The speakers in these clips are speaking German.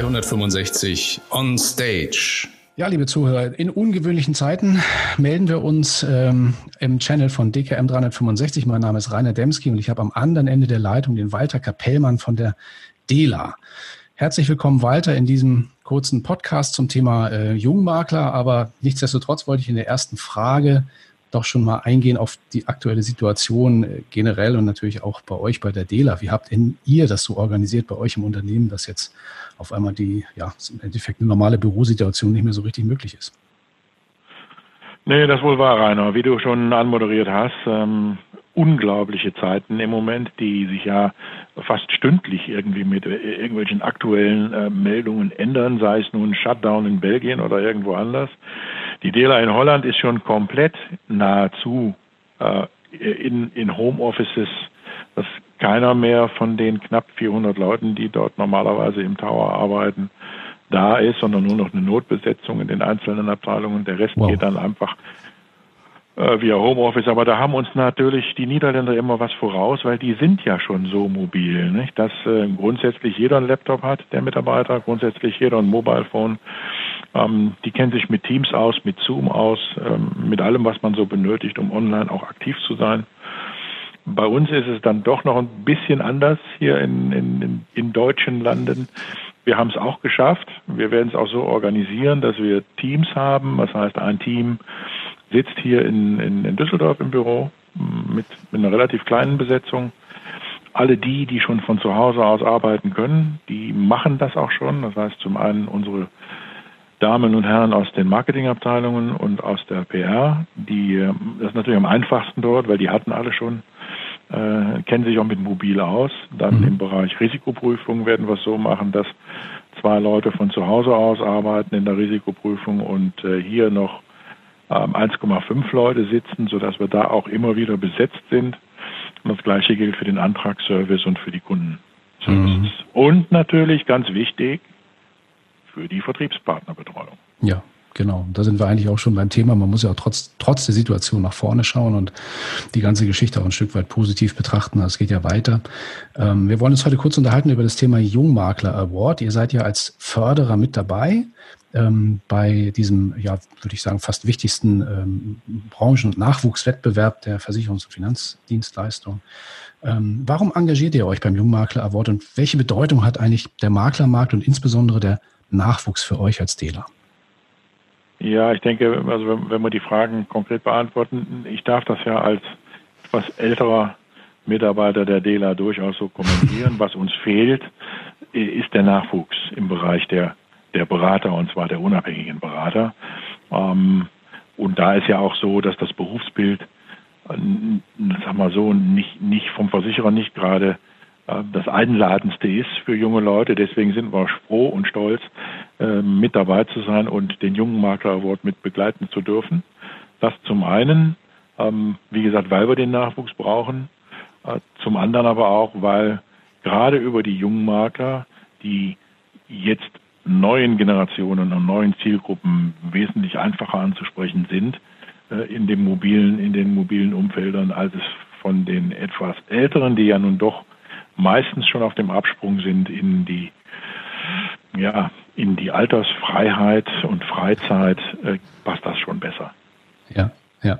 365 on Stage. Ja, liebe Zuhörer, in ungewöhnlichen Zeiten melden wir uns ähm, im Channel von DKM 365. Mein Name ist Rainer Demski und ich habe am anderen Ende der Leitung den Walter Kapellmann von der DELA. Herzlich willkommen, Walter, in diesem kurzen Podcast zum Thema äh, Jungmakler. Aber nichtsdestotrotz wollte ich in der ersten Frage doch schon mal eingehen auf die aktuelle Situation äh, generell und natürlich auch bei euch bei der DELA. Wie habt denn ihr das so organisiert bei euch im Unternehmen, dass jetzt auf einmal die, ja, im Endeffekt eine normale Bürosituation nicht mehr so richtig möglich ist? Nee, das wohl war, Rainer. Wie du schon anmoderiert hast, ähm, unglaubliche Zeiten im Moment, die sich ja fast stündlich irgendwie mit äh, irgendwelchen aktuellen äh, Meldungen ändern, sei es nun Shutdown in Belgien oder irgendwo anders. Die DELA in Holland ist schon komplett nahezu äh, in, in Homeoffices, dass keiner mehr von den knapp 400 Leuten, die dort normalerweise im Tower arbeiten, da ist, sondern nur noch eine Notbesetzung in den einzelnen Abteilungen. Der Rest wow. geht dann einfach äh, via Homeoffice. Aber da haben uns natürlich die Niederländer immer was voraus, weil die sind ja schon so mobil, nicht? dass äh, grundsätzlich jeder einen Laptop hat, der Mitarbeiter, grundsätzlich jeder ein Mobilephone. Ähm, die kennen sich mit Teams aus, mit Zoom aus, ähm, mit allem, was man so benötigt, um online auch aktiv zu sein. Bei uns ist es dann doch noch ein bisschen anders hier in, in, in deutschen Landen. Wir haben es auch geschafft. Wir werden es auch so organisieren, dass wir Teams haben. Das heißt, ein Team sitzt hier in, in, in Düsseldorf im Büro mit, mit einer relativ kleinen Besetzung. Alle die, die schon von zu Hause aus arbeiten können, die machen das auch schon. Das heißt zum einen unsere Damen und Herren aus den Marketingabteilungen und aus der PR, die das ist natürlich am einfachsten dort, weil die hatten alle schon, äh, kennen sich auch mit Mobil aus. Dann mhm. im Bereich Risikoprüfung werden wir es so machen, dass zwei Leute von zu Hause aus arbeiten in der Risikoprüfung und äh, hier noch 1,5 ähm, Leute sitzen, sodass wir da auch immer wieder besetzt sind. Und das Gleiche gilt für den Antragsservice und für die Kundenservices. Mhm. Und natürlich ganz wichtig für die Vertriebspartnerbetreuung. Ja, Genau, da sind wir eigentlich auch schon beim Thema. Man muss ja auch trotz, trotz der Situation nach vorne schauen und die ganze Geschichte auch ein Stück weit positiv betrachten. Das geht ja weiter. Ähm, wir wollen uns heute kurz unterhalten über das Thema Jungmakler Award. Ihr seid ja als Förderer mit dabei ähm, bei diesem, ja, würde ich sagen, fast wichtigsten ähm, Branchen- und Nachwuchswettbewerb der Versicherungs- und Finanzdienstleistung. Ähm, warum engagiert ihr euch beim Jungmakler Award und welche Bedeutung hat eigentlich der Maklermarkt und insbesondere der Nachwuchs für euch als Dealer? Ja, ich denke, also wenn, wir die Fragen konkret beantworten, ich darf das ja als etwas älterer Mitarbeiter der DELA durchaus so kommentieren. Was uns fehlt, ist der Nachwuchs im Bereich der der Berater, und zwar der unabhängigen Berater. Ähm, und da ist ja auch so, dass das Berufsbild, äh, sag mal so, nicht, nicht vom Versicherer nicht gerade äh, das Einladendste ist für junge Leute. Deswegen sind wir froh und stolz, äh, mit dabei zu sein und den Jungen Makler Award mit begleiten zu dürfen. Das zum einen, ähm, wie gesagt, weil wir den Nachwuchs brauchen. Äh, zum anderen aber auch, weil gerade über die jungen Makler, die jetzt neuen Generationen und neuen Zielgruppen wesentlich einfacher anzusprechen sind äh, in dem mobilen, in den mobilen Umfeldern, als es von den etwas älteren, die ja nun doch meistens schon auf dem Absprung sind in die ja, in die Altersfreiheit und Freizeit äh, passt das schon besser. Ja, ja.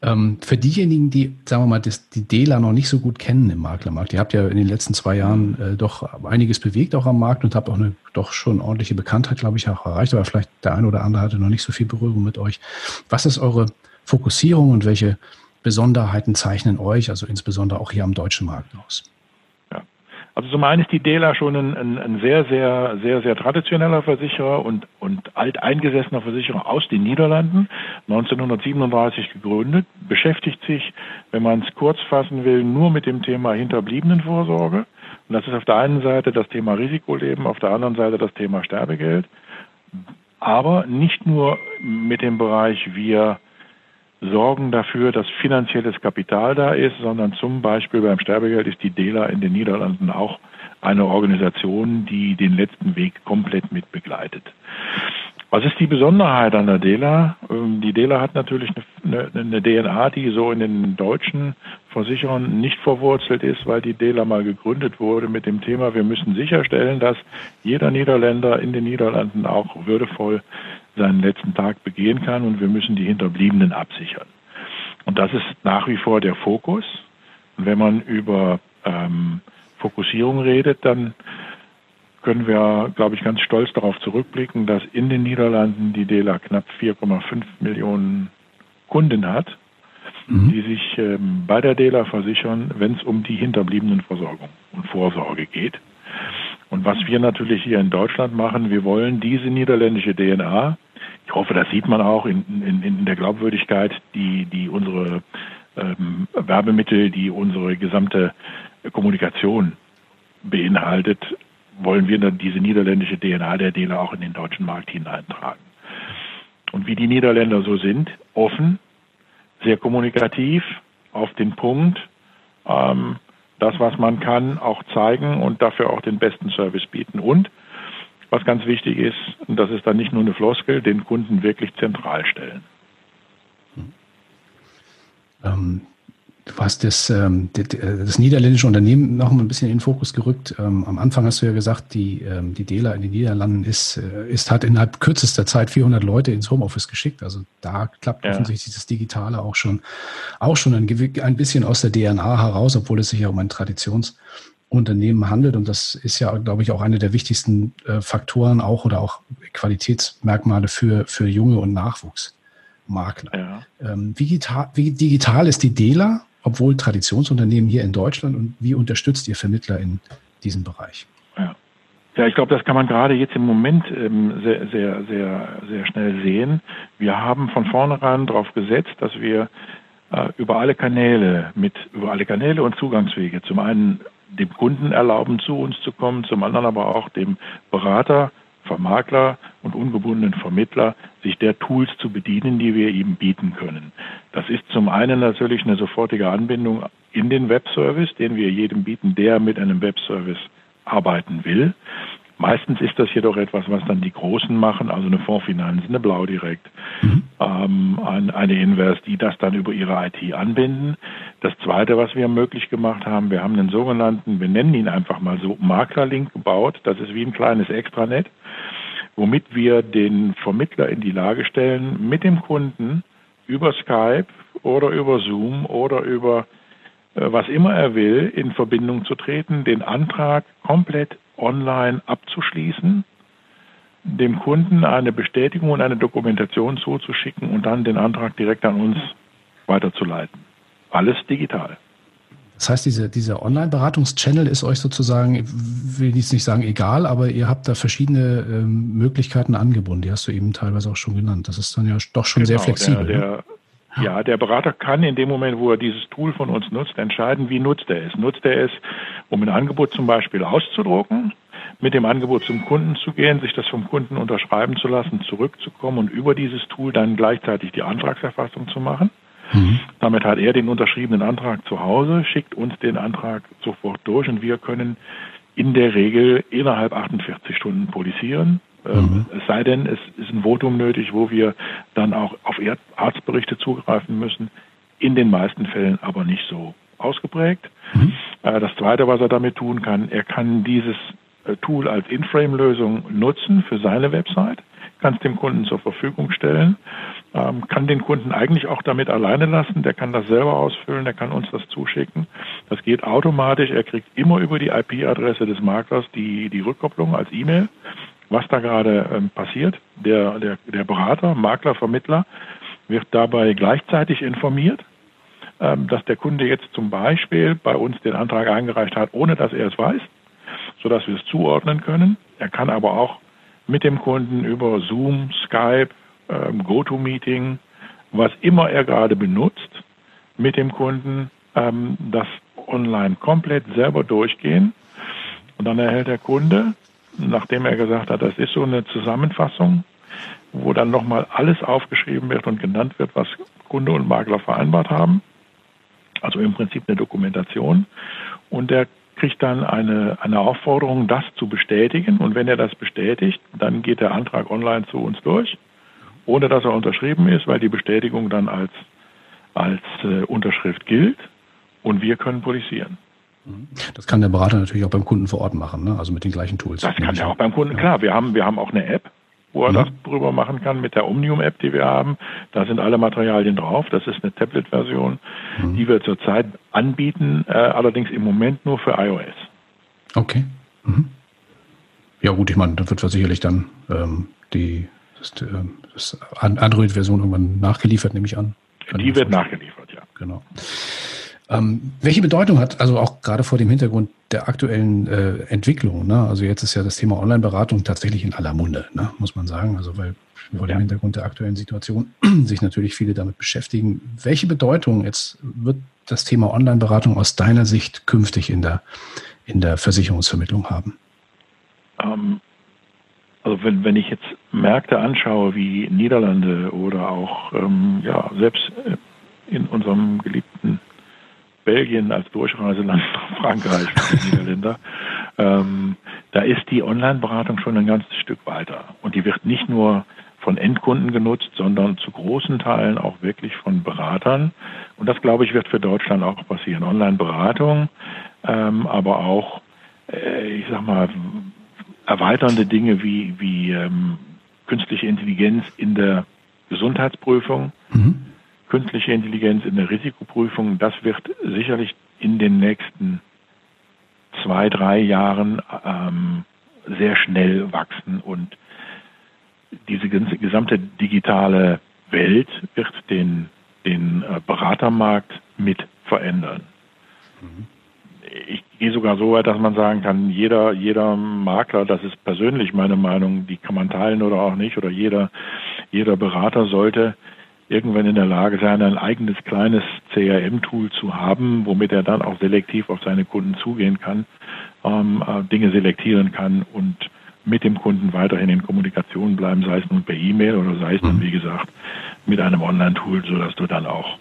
Ähm, für diejenigen, die, sagen wir mal, das, die DELA noch nicht so gut kennen im Maklermarkt, ihr habt ja in den letzten zwei Jahren äh, doch einiges bewegt auch am Markt und habt auch eine doch schon ordentliche Bekanntheit, glaube ich, auch erreicht, aber vielleicht der eine oder andere hatte noch nicht so viel Berührung mit euch. Was ist eure Fokussierung und welche Besonderheiten zeichnen euch, also insbesondere auch hier am deutschen Markt aus? Also zum einen ist die DELA schon ein, ein, ein, sehr, sehr, sehr, sehr traditioneller Versicherer und, und alteingesessener Versicherer aus den Niederlanden, 1937 gegründet, beschäftigt sich, wenn man es kurz fassen will, nur mit dem Thema Hinterbliebenenvorsorge. Und das ist auf der einen Seite das Thema Risikoleben, auf der anderen Seite das Thema Sterbegeld. Aber nicht nur mit dem Bereich, wir sorgen dafür, dass finanzielles Kapital da ist, sondern zum Beispiel beim Sterbegeld ist die DELA in den Niederlanden auch eine Organisation, die den letzten Weg komplett mit begleitet. Was ist die Besonderheit an der DELA? Ähm, die DELA hat natürlich eine DNA, die so in den deutschen Versicherern nicht verwurzelt ist, weil die DELA mal gegründet wurde mit dem Thema, wir müssen sicherstellen, dass jeder Niederländer in den Niederlanden auch würdevoll seinen letzten Tag begehen kann und wir müssen die Hinterbliebenen absichern. Und das ist nach wie vor der Fokus. Und wenn man über ähm, Fokussierung redet, dann können wir, glaube ich, ganz stolz darauf zurückblicken, dass in den Niederlanden die DELA knapp 4,5 Millionen Kunden hat, mhm. die sich ähm, bei der DELA versichern, wenn es um die hinterbliebenen Versorgung und Vorsorge geht. Und was wir natürlich hier in Deutschland machen, wir wollen diese niederländische DNA, ich hoffe, das sieht man auch in, in, in der Glaubwürdigkeit, die, die unsere ähm, Werbemittel, die unsere gesamte Kommunikation beinhaltet, wollen wir dann diese niederländische DNA der DELA auch in den deutschen Markt hineintragen. Und wie die Niederländer so sind, offen, sehr kommunikativ, auf den Punkt, ähm, das, was man kann, auch zeigen und dafür auch den besten Service bieten. Und was ganz wichtig ist, und das ist dann nicht nur eine Floskel, den Kunden wirklich zentral stellen. Ähm, Du hast das, ähm, das niederländische Unternehmen noch mal ein bisschen in den Fokus gerückt. Ähm, am Anfang hast du ja gesagt, die, ähm, die DELA in den Niederlanden ist, äh, ist, hat innerhalb kürzester Zeit 400 Leute ins Homeoffice geschickt. Also da klappt ja. offensichtlich das Digitale auch schon, auch schon ein, ein bisschen aus der DNA heraus, obwohl es sich ja um ein Traditionsunternehmen handelt. Und das ist ja, glaube ich, auch einer der wichtigsten äh, Faktoren auch oder auch Qualitätsmerkmale für, für Junge und Nachwuchsmakler. Ja. Ähm, wie, digital, wie digital ist die DELA obwohl Traditionsunternehmen hier in Deutschland und wie unterstützt ihr Vermittler in diesem Bereich? Ja. Ich glaube, das kann man gerade jetzt im Moment ähm, sehr, sehr, sehr, sehr schnell sehen. Wir haben von vornherein darauf gesetzt, dass wir äh, über alle Kanäle mit über alle Kanäle und Zugangswege zum einen dem Kunden erlauben, zu uns zu kommen, zum anderen aber auch dem Berater Vermakler und ungebundenen Vermittler, sich der Tools zu bedienen, die wir ihm bieten können. Das ist zum einen natürlich eine sofortige Anbindung in den Webservice, den wir jedem bieten, der mit einem Webservice arbeiten will. Meistens ist das jedoch etwas, was dann die Großen machen, also eine Fondsfinanz, eine Blau direkt, mhm. ähm, eine Invest, die das dann über ihre IT anbinden. Das Zweite, was wir möglich gemacht haben, wir haben einen sogenannten, wir nennen ihn einfach mal so, Maklerlink gebaut. Das ist wie ein kleines Extranet, womit wir den Vermittler in die Lage stellen, mit dem Kunden über Skype oder über Zoom oder über äh, was immer er will, in Verbindung zu treten, den Antrag komplett online abzuschließen, dem Kunden eine Bestätigung und eine Dokumentation zuzuschicken und dann den Antrag direkt an uns weiterzuleiten. Alles digital. Das heißt, diese, dieser Online-Beratungs-Channel ist euch sozusagen, ich will jetzt nicht sagen egal, aber ihr habt da verschiedene ähm, Möglichkeiten angebunden. Die hast du eben teilweise auch schon genannt. Das ist dann ja doch schon genau, sehr flexibel. Der, der, ne? Ja, der Berater kann in dem Moment, wo er dieses Tool von uns nutzt, entscheiden, wie nutzt er es. Nutzt er es, um ein Angebot zum Beispiel auszudrucken, mit dem Angebot zum Kunden zu gehen, sich das vom Kunden unterschreiben zu lassen, zurückzukommen und über dieses Tool dann gleichzeitig die Antragserfassung zu machen. Mhm. Damit hat er den unterschriebenen Antrag zu Hause, schickt uns den Antrag sofort durch und wir können in der Regel innerhalb 48 Stunden polisieren. Ähm, mhm. Es sei denn, es ist ein Votum nötig, wo wir dann auch auf Arztberichte zugreifen müssen. In den meisten Fällen aber nicht so ausgeprägt. Mhm. Äh, das Zweite, was er damit tun kann, er kann dieses äh, Tool als In-Frame-Lösung nutzen für seine Website, kann es dem Kunden zur Verfügung stellen, ähm, kann den Kunden eigentlich auch damit alleine lassen, der kann das selber ausfüllen, der kann uns das zuschicken. Das geht automatisch, er kriegt immer über die IP-Adresse des Maklers die, die Rückkopplung als E-Mail, was da gerade ähm, passiert. Der, der, der Berater, Makler, Vermittler wird dabei gleichzeitig informiert ähm, dass der Kunde jetzt zum Beispiel bei uns den Antrag eingereicht hat, ohne dass er es weiß, sodass wir es zuordnen können. Er kann aber auch mit dem Kunden über Zoom, Skype, ähm, GoToMeeting, was immer er gerade benutzt, mit dem Kunden ähm, das online komplett selber durchgehen. Und dann erhält der Kunde, nachdem er gesagt hat, das ist so eine Zusammenfassung, wo dann nochmal alles aufgeschrieben wird und genannt wird, was Kunde und Makler vereinbart haben. Also im Prinzip eine Dokumentation. Und der kriegt dann eine, eine Aufforderung, das zu bestätigen. Und wenn er das bestätigt, dann geht der Antrag online zu uns durch. ohne dass er unterschrieben ist, weil die Bestätigung dann als, als äh, Unterschrift gilt und wir können polisieren. Das kann der Berater natürlich auch beim Kunden vor Ort machen, ne? also mit den gleichen Tools. Das kann er auch beim Kunden, ja. klar. Wir haben, wir haben auch eine App, wo er mhm. das drüber machen kann mit der Omnium-App, die wir haben. Da sind alle Materialien drauf. Das ist eine Tablet-Version, mhm. die wir zurzeit anbieten, äh, allerdings im Moment nur für iOS. Okay. Mhm. Ja gut, ich meine, da wird sicherlich dann ähm, die das, äh, Android-Version irgendwann nachgeliefert, nehme ich an. Die wird nachgeliefert, ja. Genau. Ähm, welche Bedeutung hat, also auch gerade vor dem Hintergrund der aktuellen äh, Entwicklung, ne? also jetzt ist ja das Thema Online-Beratung tatsächlich in aller Munde, ne? muss man sagen, also weil vor dem Hintergrund der aktuellen Situation sich natürlich viele damit beschäftigen. Welche Bedeutung jetzt wird das Thema Online-Beratung aus deiner Sicht künftig in der, in der Versicherungsvermittlung haben? Ähm, also wenn, wenn ich jetzt Märkte anschaue wie Niederlande oder auch ähm, ja, selbst äh, in unserem geliebten Belgien als Durchreiseland nach Frankreich die Niederländer, ähm, da ist die Online-Beratung schon ein ganzes Stück weiter. Und die wird nicht nur von Endkunden genutzt, sondern zu großen Teilen auch wirklich von Beratern. Und das, glaube ich, wird für Deutschland auch passieren. Online-Beratung, ähm, aber auch, äh, ich sag mal, erweiternde Dinge wie, wie ähm, künstliche Intelligenz in der Gesundheitsprüfung. Mhm künstliche Intelligenz in der Risikoprüfung, das wird sicherlich in den nächsten zwei, drei Jahren ähm, sehr schnell wachsen und diese gesamte digitale Welt wird den, den äh, Beratermarkt mit verändern. Mhm. Ich gehe sogar so weit, dass man sagen kann, jeder, jeder Makler, das ist persönlich meine Meinung, die kann man teilen oder auch nicht, oder jeder, jeder Berater sollte irgendwann in der Lage sein, ein eigenes kleines CRM-Tool zu haben, womit er dann auch selektiv auf seine Kunden zugehen kann, ähm, äh, Dinge selektieren kann und mit dem Kunden weiterhin in Kommunikation bleiben, sei es nun per E-Mail oder sei es nun, mhm. wie gesagt, mit einem Online-Tool, sodass du dann auch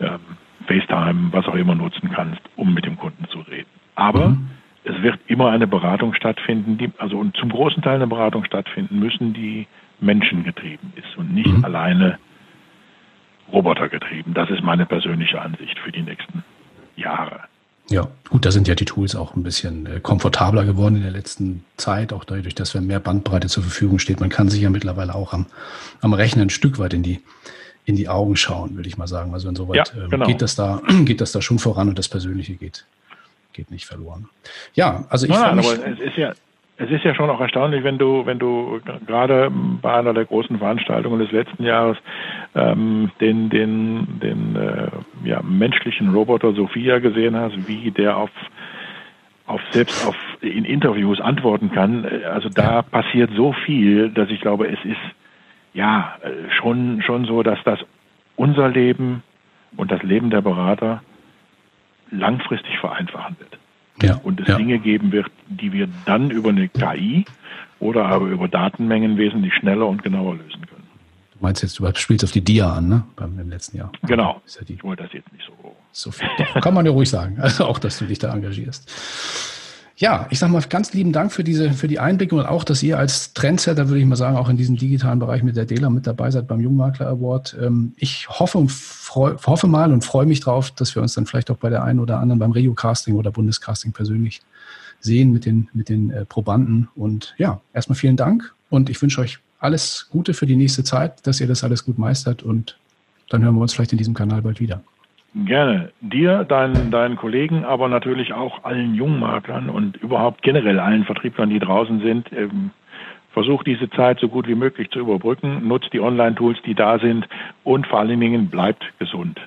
ähm, FaceTime, was auch immer nutzen kannst, um mit dem Kunden zu reden. Aber mhm. es wird immer eine Beratung stattfinden, die, also und zum großen Teil eine Beratung stattfinden müssen, die menschengetrieben ist und nicht mhm. alleine Roboter getrieben. Das ist meine persönliche Ansicht für die nächsten Jahre. Ja, gut, da sind ja die Tools auch ein bisschen äh, komfortabler geworden in der letzten Zeit, auch dadurch, dass wir mehr Bandbreite zur Verfügung steht. Man kann sich ja mittlerweile auch am, am Rechnen ein Stück weit in die, in die Augen schauen, würde ich mal sagen. Also insoweit ja, ähm, genau. geht das da, geht das da schon voran und das Persönliche geht, geht nicht verloren. Ja, also ich Nein, aber es ist ja, es ist ja schon auch erstaunlich, wenn du, wenn du gerade bei einer der großen Veranstaltungen des letzten Jahres ähm, den, den, den äh, ja, menschlichen Roboter Sophia gesehen hast, wie der auf, auf selbst auf in Interviews antworten kann. Also da passiert so viel, dass ich glaube, es ist ja schon schon so, dass das unser Leben und das Leben der Berater langfristig vereinfachen wird ja, und es ja. Dinge geben wird, die wir dann über eine KI oder aber über Datenmengen wesentlich schneller und genauer lösen können. Du meinst jetzt, du spielst auf die DIA an, ne? Beim, Im letzten Jahr. Genau. Ja ich wollte das jetzt nicht so. So viel. Doch, kann man ja ruhig sagen. Also auch, dass du dich da engagierst. Ja, ich sage mal ganz lieben Dank für diese, für die Einblicke und auch, dass ihr als Trendsetter, würde ich mal sagen, auch in diesem digitalen Bereich mit der DELA mit dabei seid beim Jungmakler Award. Ähm, ich hoffe und freu, hoffe mal und freue mich drauf, dass wir uns dann vielleicht auch bei der einen oder anderen beim Regio-Casting oder Bundescasting persönlich sehen mit den, mit den äh, Probanden. Und ja, erstmal vielen Dank und ich wünsche euch alles Gute für die nächste Zeit, dass ihr das alles gut meistert und dann hören wir uns vielleicht in diesem Kanal bald wieder. Gerne. Dir, deinen, deinen Kollegen, aber natürlich auch allen Jungmaklern und überhaupt generell allen Vertrieblern, die draußen sind. Ähm, versuch diese Zeit so gut wie möglich zu überbrücken. Nutzt die Online-Tools, die da sind und vor allen Dingen bleibt gesund.